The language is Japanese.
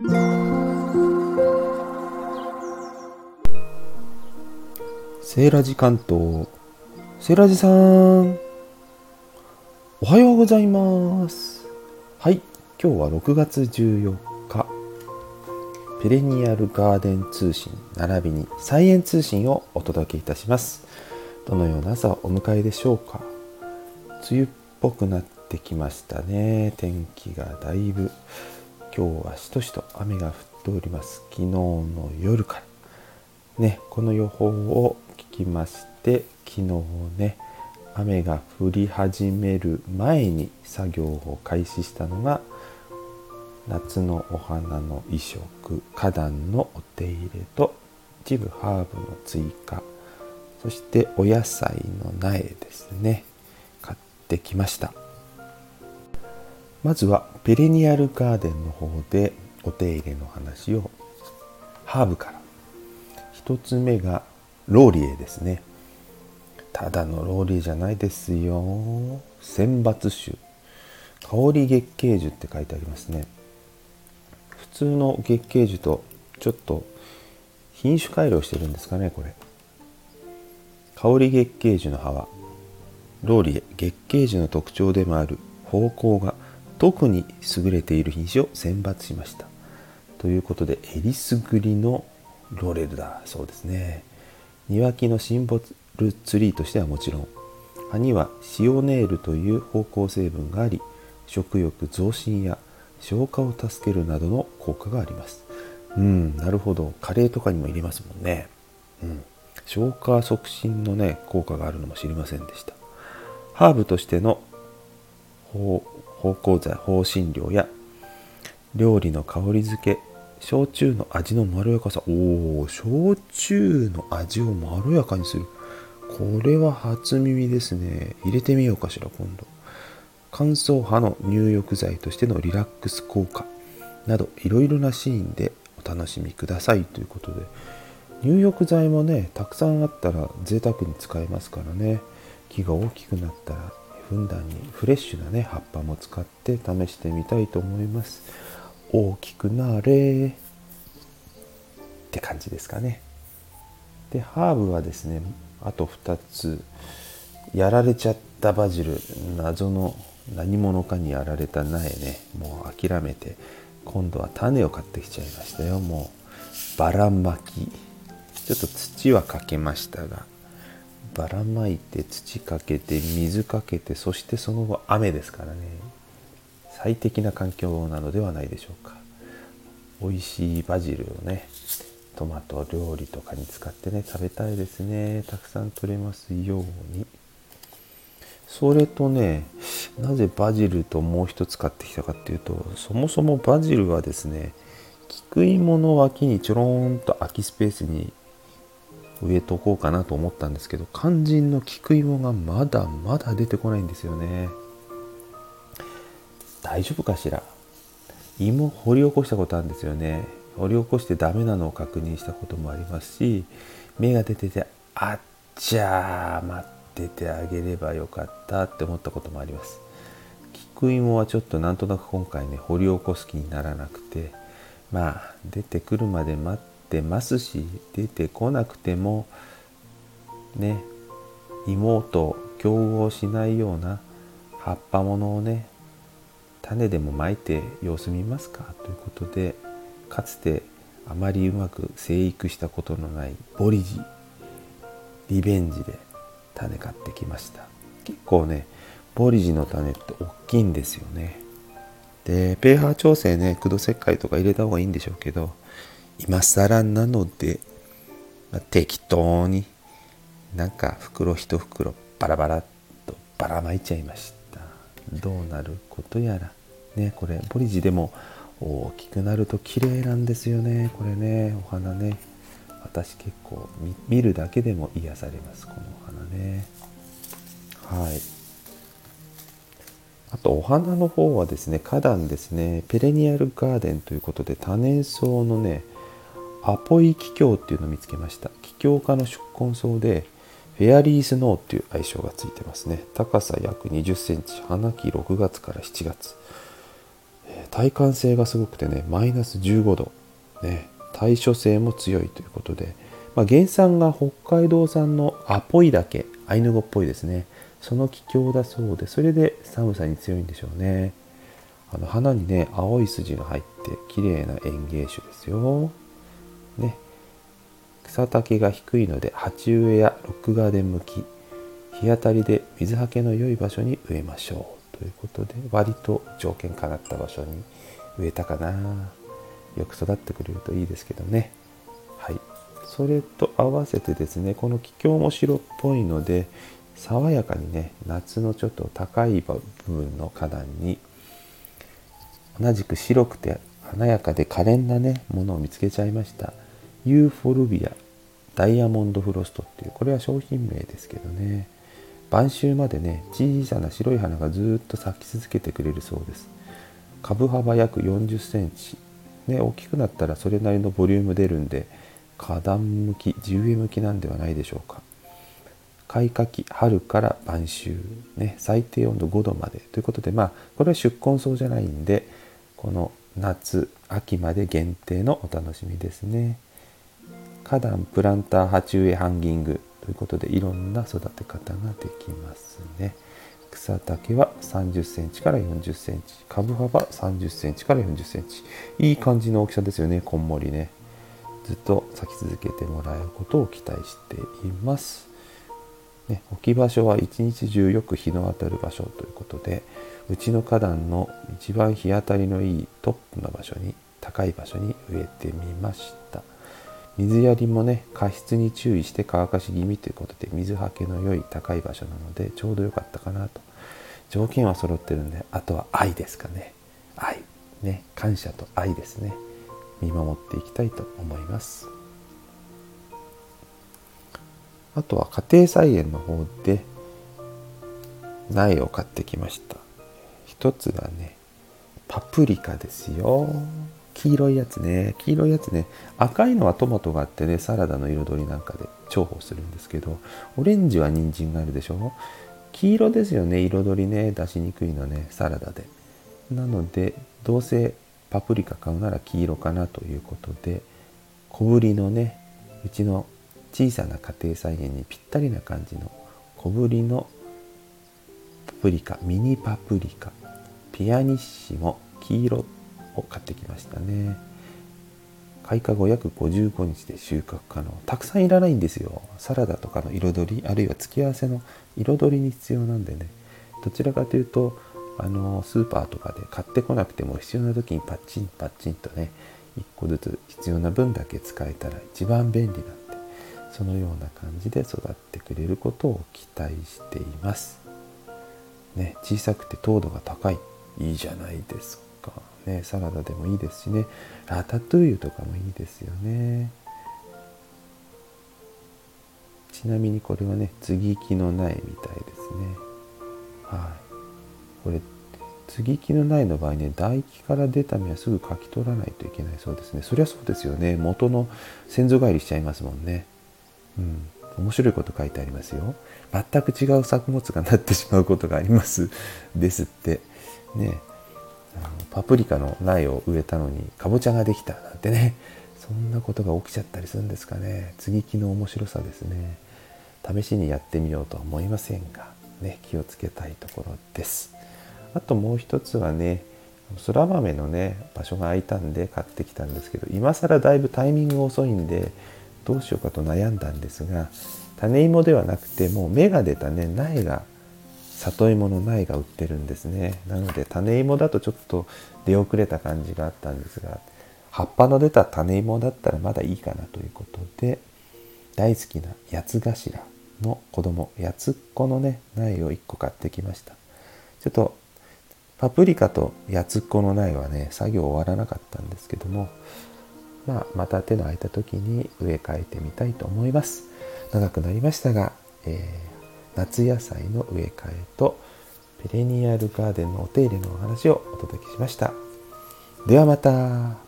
セーラジ関東。セーラジさん。おはようございます。はい。今日は6月14日。ペレニアルガーデン通信並びにサイエン通信をお届けいたします。どのような朝お迎えでしょうか。梅雨っぽくなってきましたね。天気がだいぶ。今日はしとしと雨が降っております。昨日の夜から。ねこの予報を聞きまして昨日ね雨が降り始める前に作業を開始したのが夏のお花の移植花壇のお手入れと一部ハーブの追加そしてお野菜の苗ですね買ってきました。まずはペレニアルガーデンの方でお手入れの話をハーブから。1つ目がローリエですね。ただのローリエじゃないですよ。選抜種。香り月桂樹って書いてありますね。普通の月桂樹とちょっと品種改良してるんですかねこれ。香り月桂樹の葉はローリエ。月桂樹の特徴でもある方向が特に優れている品種を選抜しました。ということでえりすぐりのロレルだそうですね。庭木のシンボルツリーとしてはもちろん葉にはシオネールという芳香成分があり食欲増進や消化を助けるなどの効果があります。うんなるほど。カレーとかにも入れますもんね。うん。消化促進のね効果があるのも知りませんでした。ハーブとしての芳芳香剤香辛料や料理の香り付け焼酎の味のまろやかさ。おお焼酎の味をまろやかにする。これは初耳ですね。入れてみようかしら今度。乾燥派の入浴剤としてのリラックス効果などいろいろなシーンでお楽しみください。ということで入浴剤もねたくさんあったら贅沢に使えますからね。木が大きくなったらふんだんにフレッシュなね葉っぱも使って試してみたいと思います。大きくなれって感じですかね。でハーブはですねあと2つ。やられちゃったバジル謎の何者かにやられた苗ね。もう諦めて今度は種を買ってきちゃいましたよ。もうばらまき。ちょっと土はかけましたが。ばらまいて土かけて水かけてそしてその後雨ですからね。最適な環境なのではないでしょうか。美味しいバジルをねトマト料理とかに使ってね食べたいですね。たくさん取れますように。それとねなぜバジルともう一つ買ってきたかっていうとそもそもバジルはですね菊芋の脇にちょろんと空きスペースに植えとこうかなと思ったんですけど肝心の菊芋がまだまだ出てこないんですよね。大丈夫かしら？芋掘り起こしたことあるんですよね。掘り起こしてダメなのを確認したこともありますし芽が出ててあっちゃー待っててあげればよかったって思ったこともあります。菊芋はちょっとなんとなく今回ね掘り起こす気にならなくてまあ出てくるまで待ってますし出てこなくてもね芋と競合しないような葉っぱものをね種でもまいて様子見ますか？ということでかつてあまりうまく生育したことのないボリジリベンジで種買ってきました。結構ねボリジの種って大きいんですよね。で pH 調整ね駆動石灰とか入れた方がいいんでしょうけど今更なので、まあ、適当になんか袋一袋バラバラっとばらまいちゃいました。どうなることやら。ねこれボリジでも大きくなると綺麗なんですよね。これねお花ね。私結構見るだけでも癒されますこのお花ね。はい。あとお花の方はですね花壇ですね。ペレニアルガーデンということで多年草のねアポイキキョウっていうのを見つけました。キキョウ科の宿根草でフェアリースノーっていう愛称がついてますね。高さ約20センチ花期6月から7月。え耐寒性がすごくてねマイナス15度、ね、対処性も強いということで、まあ、原産が北海道産のアポイ岳アイヌ語っぽいですね。その気境だそうでそれで寒さに強いんでしょうね。あの花にね青い筋が入って綺麗な園芸種ですよ。ね。草丈が低いので鉢植えやロックガーデン向き。日当たりで水はけの良い場所に植えましょう。ということで割と条件かなった場所に植えたかな。よく育ってくれるといいですけどね。はい。それと合わせてですねこの気境も白っぽいので爽やかにね夏のちょっと高い部分の花壇に同じく白くて華やかで可憐なねものを見つけちゃいました。ユーフォルビアダイヤモンドフロストっていうこれは商品名ですけどね。晩秋までね小さな白い花がずっと咲き続けてくれるそうです。株幅約40センチ。ね大きくなったらそれなりのボリューム出るんで花壇向き地植え向きなんではないでしょうか。開花期春から晩秋、ね、最低温度5度まで。ということでまあこれは宿根草じゃないんでこの夏秋まで限定のお楽しみですね。花壇プランター鉢植えハンギングということでいろんな育て方ができますね。草丈は30センチから40センチ株幅30センチから40センチ。いい感じの大きさですよねこんもりね。ずっと咲き続けてもらえることを期待しています。ね、置き場所は一日中よく日の当たる場所ということでうちの花壇の一番日当たりのいいトップの場所に高い場所に植えてみました。水やりもね加湿に注意して乾かし気味ということで水はけの良い高い場所なのでちょうど良かったかなと。条件は揃ってるんであとは愛ですかね。愛。ね。感謝と愛ですね。見守っていきたいと思います。あとは家庭菜園の方で苗を買ってきました。一つがねパプリカですよ。黄色いやつね。黄色いやつね。赤いのはトマトがあってねサラダの彩りなんかで重宝するんですけどオレンジは人参があるでしょ？黄色ですよね。彩りね。出しにくいのね。サラダで。なのでどうせパプリカ買うなら黄色かなということで小ぶりのねうちの小さな家庭菜園にぴったりな感じの小ぶりのパプリカミニパプリカピアニッシモ黄色を買ってきましたね。開花後約55日で収穫可能。たくさんいらないんですよ。サラダとかの彩りあるいは付け合わせの彩りに必要なんでね。どちらかというとあのスーパーとかで買ってこなくても必要な時にパッチンパッチンとね1個ずつ必要な分だけ使えたら一番便利なんでそのような感じで育ってくれることを期待しています。ね、小さくて糖度が高い。いいじゃないですか、ね、サラダでもいいですしね。ラタトゥーユとかもいいですよね。ちなみにこれはね接ぎ木の苗みたいですね。はい。これ接ぎ木の苗の場合ね唾液から出た芽はすぐかき取らないといけないそうですね。そりゃそうですよね。元の先祖返りしちゃいますもんね。うん。面白いこと書いてありますよ。全く違う作物がなってしまうことがあります。ですって。ね。あのパプリカの苗を植えたのにかぼちゃができたなんてね。そんなことが起きちゃったりするんですかね。接ぎ木の面白さですね。試しにやってみようとは思いませんがね気をつけたいところです。あともう一つはねそら豆のね場所が空いたんで買ってきたんですけど今更だいぶタイミング遅いんでどうしようかと悩んだんですが種芋ではなくてもう芽が出たね苗が里芋の苗が売ってるんですね。なので種芋だとちょっと出遅れた感じがあったんですが葉っぱの出た種芋だったらまだいいかなということで大好きな八つ頭の子供八つっ子のね苗を1個買ってきました。ちょっとパプリカと八つっ子の苗はね作業終わらなかったんですけどもまあ、また手の空いた時に植え替えてみたいと思います。長くなりましたが、えー、夏野菜の植え替えとペレニアルガーデンのお手入れのお話をお届けしました。ではまた。